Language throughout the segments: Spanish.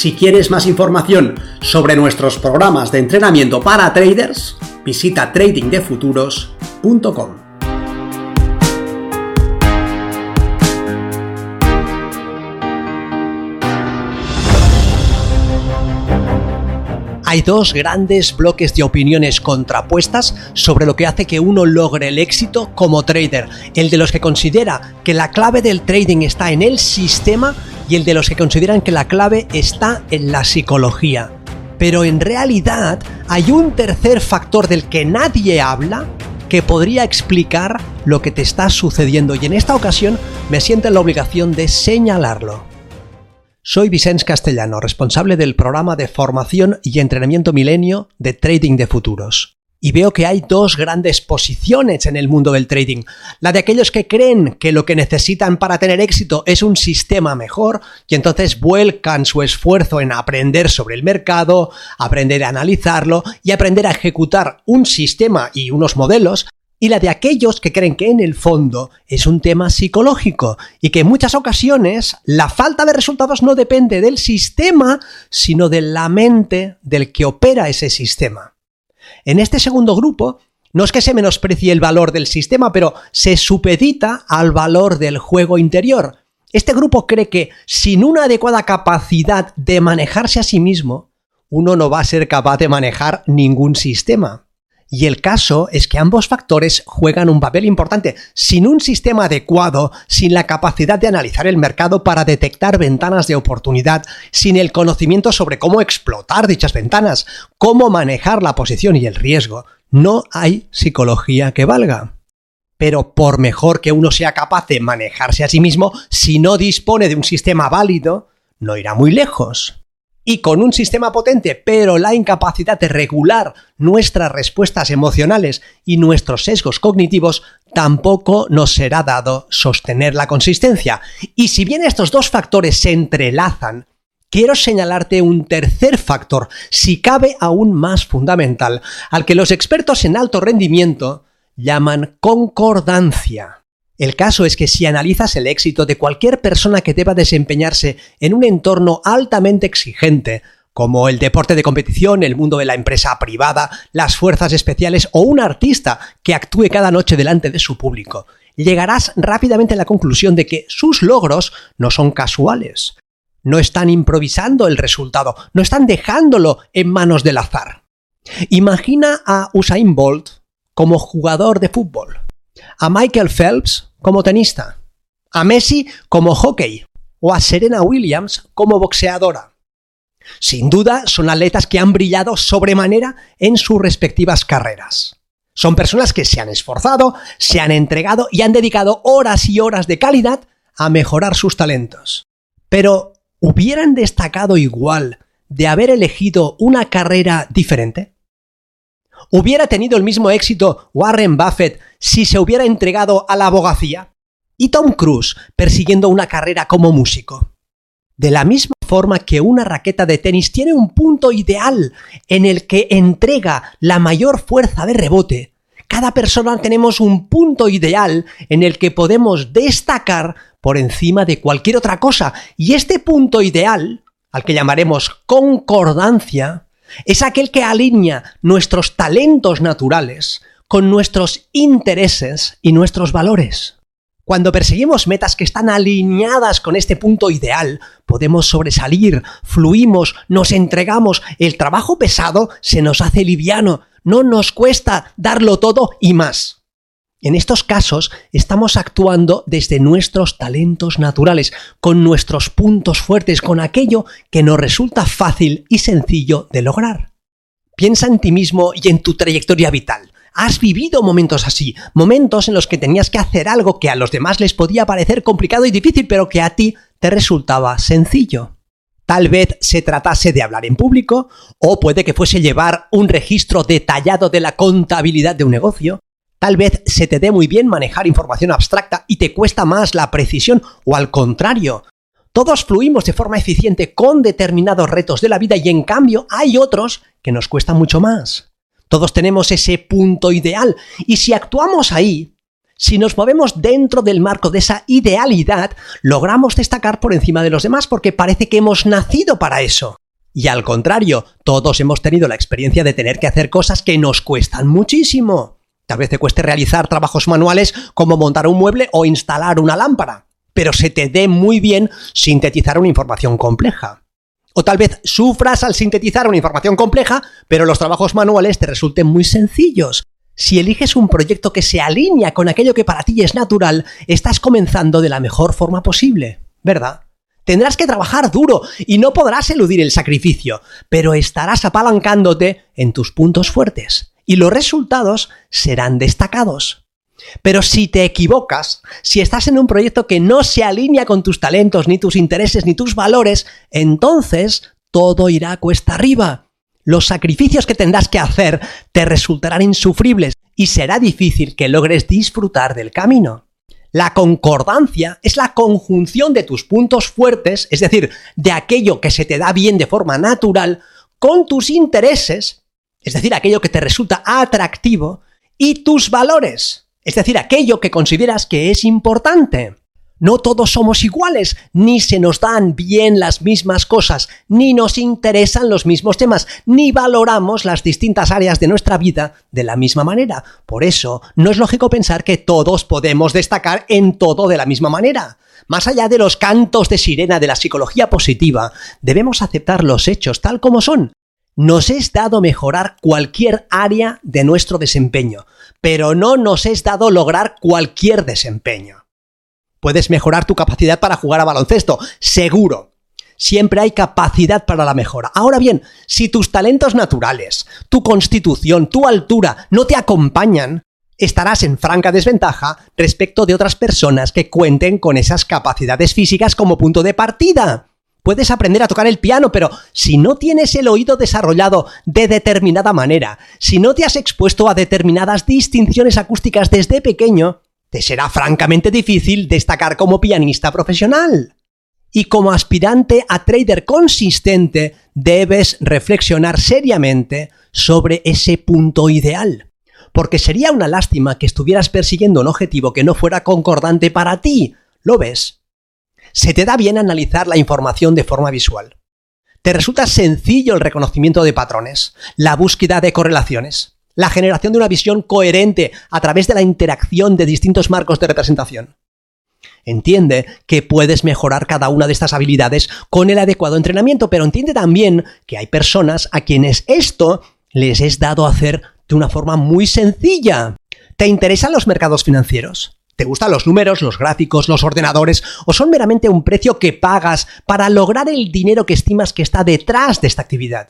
Si quieres más información sobre nuestros programas de entrenamiento para traders, visita tradingdefuturos.com. Hay dos grandes bloques de opiniones contrapuestas sobre lo que hace que uno logre el éxito como trader. El de los que considera que la clave del trading está en el sistema y el de los que consideran que la clave está en la psicología. Pero en realidad hay un tercer factor del que nadie habla que podría explicar lo que te está sucediendo y en esta ocasión me siento en la obligación de señalarlo. Soy Vicens Castellano, responsable del programa de formación y entrenamiento milenio de Trading de Futuros. Y veo que hay dos grandes posiciones en el mundo del trading. La de aquellos que creen que lo que necesitan para tener éxito es un sistema mejor y entonces vuelcan su esfuerzo en aprender sobre el mercado, aprender a analizarlo y aprender a ejecutar un sistema y unos modelos y la de aquellos que creen que en el fondo es un tema psicológico y que en muchas ocasiones la falta de resultados no depende del sistema, sino de la mente del que opera ese sistema. En este segundo grupo, no es que se menosprecie el valor del sistema, pero se supedita al valor del juego interior. Este grupo cree que sin una adecuada capacidad de manejarse a sí mismo, uno no va a ser capaz de manejar ningún sistema. Y el caso es que ambos factores juegan un papel importante. Sin un sistema adecuado, sin la capacidad de analizar el mercado para detectar ventanas de oportunidad, sin el conocimiento sobre cómo explotar dichas ventanas, cómo manejar la posición y el riesgo, no hay psicología que valga. Pero por mejor que uno sea capaz de manejarse a sí mismo, si no dispone de un sistema válido, no irá muy lejos y con un sistema potente, pero la incapacidad de regular nuestras respuestas emocionales y nuestros sesgos cognitivos, tampoco nos será dado sostener la consistencia. Y si bien estos dos factores se entrelazan, quiero señalarte un tercer factor, si cabe aún más fundamental, al que los expertos en alto rendimiento llaman concordancia. El caso es que si analizas el éxito de cualquier persona que deba desempeñarse en un entorno altamente exigente, como el deporte de competición, el mundo de la empresa privada, las fuerzas especiales o un artista que actúe cada noche delante de su público, llegarás rápidamente a la conclusión de que sus logros no son casuales. No están improvisando el resultado, no están dejándolo en manos del azar. Imagina a Usain Bolt como jugador de fútbol, a Michael Phelps como tenista, a Messi como hockey o a Serena Williams como boxeadora. Sin duda son atletas que han brillado sobremanera en sus respectivas carreras. Son personas que se han esforzado, se han entregado y han dedicado horas y horas de calidad a mejorar sus talentos. Pero, ¿hubieran destacado igual de haber elegido una carrera diferente? ¿Hubiera tenido el mismo éxito Warren Buffett si se hubiera entregado a la abogacía? ¿Y Tom Cruise persiguiendo una carrera como músico? De la misma forma que una raqueta de tenis tiene un punto ideal en el que entrega la mayor fuerza de rebote, cada persona tenemos un punto ideal en el que podemos destacar por encima de cualquier otra cosa. Y este punto ideal, al que llamaremos concordancia, es aquel que alinea nuestros talentos naturales con nuestros intereses y nuestros valores. Cuando perseguimos metas que están alineadas con este punto ideal, podemos sobresalir, fluimos, nos entregamos, el trabajo pesado se nos hace liviano, no nos cuesta darlo todo y más. En estos casos estamos actuando desde nuestros talentos naturales, con nuestros puntos fuertes, con aquello que nos resulta fácil y sencillo de lograr. Piensa en ti mismo y en tu trayectoria vital. Has vivido momentos así, momentos en los que tenías que hacer algo que a los demás les podía parecer complicado y difícil, pero que a ti te resultaba sencillo. Tal vez se tratase de hablar en público, o puede que fuese llevar un registro detallado de la contabilidad de un negocio. Tal vez se te dé muy bien manejar información abstracta y te cuesta más la precisión, o al contrario. Todos fluimos de forma eficiente con determinados retos de la vida y en cambio hay otros que nos cuestan mucho más. Todos tenemos ese punto ideal y si actuamos ahí, si nos movemos dentro del marco de esa idealidad, logramos destacar por encima de los demás porque parece que hemos nacido para eso. Y al contrario, todos hemos tenido la experiencia de tener que hacer cosas que nos cuestan muchísimo. Tal vez te cueste realizar trabajos manuales como montar un mueble o instalar una lámpara, pero se te dé muy bien sintetizar una información compleja. O tal vez sufras al sintetizar una información compleja, pero los trabajos manuales te resulten muy sencillos, si eliges un proyecto que se alinea con aquello que para ti es natural, estás comenzando de la mejor forma posible, ¿verdad? Tendrás que trabajar duro y no podrás eludir el sacrificio, pero estarás apalancándote en tus puntos fuertes y los resultados serán destacados. Pero si te equivocas, si estás en un proyecto que no se alinea con tus talentos, ni tus intereses, ni tus valores, entonces todo irá cuesta arriba los sacrificios que tendrás que hacer te resultarán insufribles y será difícil que logres disfrutar del camino. La concordancia es la conjunción de tus puntos fuertes, es decir, de aquello que se te da bien de forma natural, con tus intereses, es decir, aquello que te resulta atractivo, y tus valores, es decir, aquello que consideras que es importante. No todos somos iguales, ni se nos dan bien las mismas cosas, ni nos interesan los mismos temas, ni valoramos las distintas áreas de nuestra vida de la misma manera. Por eso, no es lógico pensar que todos podemos destacar en todo de la misma manera. Más allá de los cantos de sirena de la psicología positiva, debemos aceptar los hechos tal como son. Nos es dado mejorar cualquier área de nuestro desempeño, pero no nos es dado lograr cualquier desempeño. Puedes mejorar tu capacidad para jugar a baloncesto, seguro. Siempre hay capacidad para la mejora. Ahora bien, si tus talentos naturales, tu constitución, tu altura no te acompañan, estarás en franca desventaja respecto de otras personas que cuenten con esas capacidades físicas como punto de partida. Puedes aprender a tocar el piano, pero si no tienes el oído desarrollado de determinada manera, si no te has expuesto a determinadas distinciones acústicas desde pequeño, te será francamente difícil destacar como pianista profesional. Y como aspirante a trader consistente, debes reflexionar seriamente sobre ese punto ideal. Porque sería una lástima que estuvieras persiguiendo un objetivo que no fuera concordante para ti. ¿Lo ves? Se te da bien analizar la información de forma visual. Te resulta sencillo el reconocimiento de patrones, la búsqueda de correlaciones la generación de una visión coherente a través de la interacción de distintos marcos de representación. Entiende que puedes mejorar cada una de estas habilidades con el adecuado entrenamiento, pero entiende también que hay personas a quienes esto les es dado hacer de una forma muy sencilla. ¿Te interesan los mercados financieros? ¿Te gustan los números, los gráficos, los ordenadores o son meramente un precio que pagas para lograr el dinero que estimas que está detrás de esta actividad?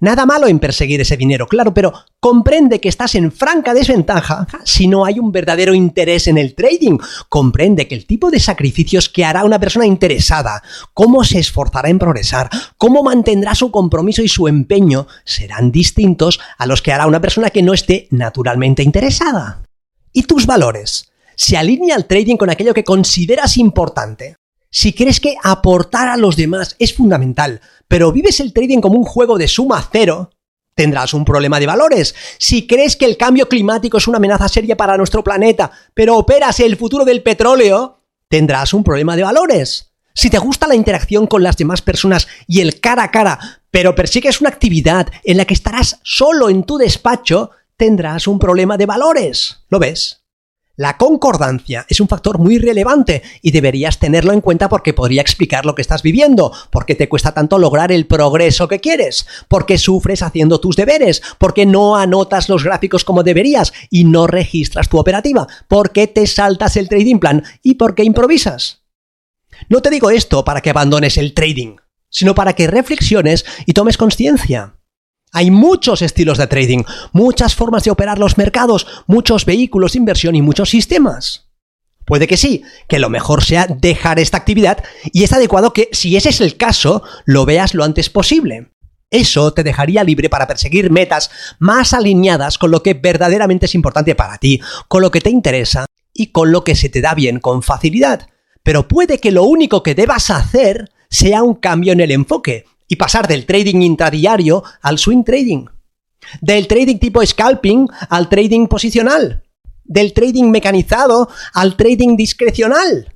Nada malo en perseguir ese dinero, claro, pero comprende que estás en franca desventaja si no hay un verdadero interés en el trading. Comprende que el tipo de sacrificios que hará una persona interesada, cómo se esforzará en progresar, cómo mantendrá su compromiso y su empeño, serán distintos a los que hará una persona que no esté naturalmente interesada. ¿Y tus valores? ¿Se alinea el trading con aquello que consideras importante? Si crees que aportar a los demás es fundamental, pero vives el trading como un juego de suma cero, tendrás un problema de valores. Si crees que el cambio climático es una amenaza seria para nuestro planeta, pero operas el futuro del petróleo, tendrás un problema de valores. Si te gusta la interacción con las demás personas y el cara a cara, pero persigues una actividad en la que estarás solo en tu despacho, tendrás un problema de valores. ¿Lo ves? La concordancia es un factor muy relevante y deberías tenerlo en cuenta porque podría explicar lo que estás viviendo, porque te cuesta tanto lograr el progreso que quieres, porque sufres haciendo tus deberes, porque no anotas los gráficos como deberías y no registras tu operativa, porque te saltas el trading plan y porque improvisas. No te digo esto para que abandones el trading, sino para que reflexiones y tomes conciencia. Hay muchos estilos de trading, muchas formas de operar los mercados, muchos vehículos de inversión y muchos sistemas. Puede que sí, que lo mejor sea dejar esta actividad y es adecuado que, si ese es el caso, lo veas lo antes posible. Eso te dejaría libre para perseguir metas más alineadas con lo que verdaderamente es importante para ti, con lo que te interesa y con lo que se te da bien con facilidad. Pero puede que lo único que debas hacer sea un cambio en el enfoque y pasar del trading intradiario al swing trading. Del trading tipo scalping al trading posicional. Del trading mecanizado al trading discrecional.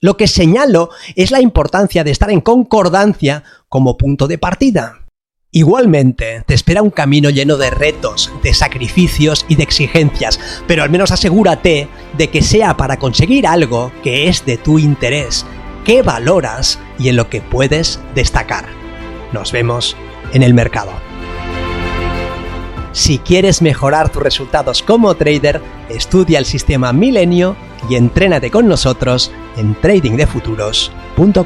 Lo que señalo es la importancia de estar en concordancia como punto de partida. Igualmente, te espera un camino lleno de retos, de sacrificios y de exigencias, pero al menos asegúrate de que sea para conseguir algo que es de tu interés, que valoras y en lo que puedes destacar. Nos vemos en el mercado. Si quieres mejorar tus resultados como trader, estudia el sistema Milenio y entrénate con nosotros en tradingdefuturos.com.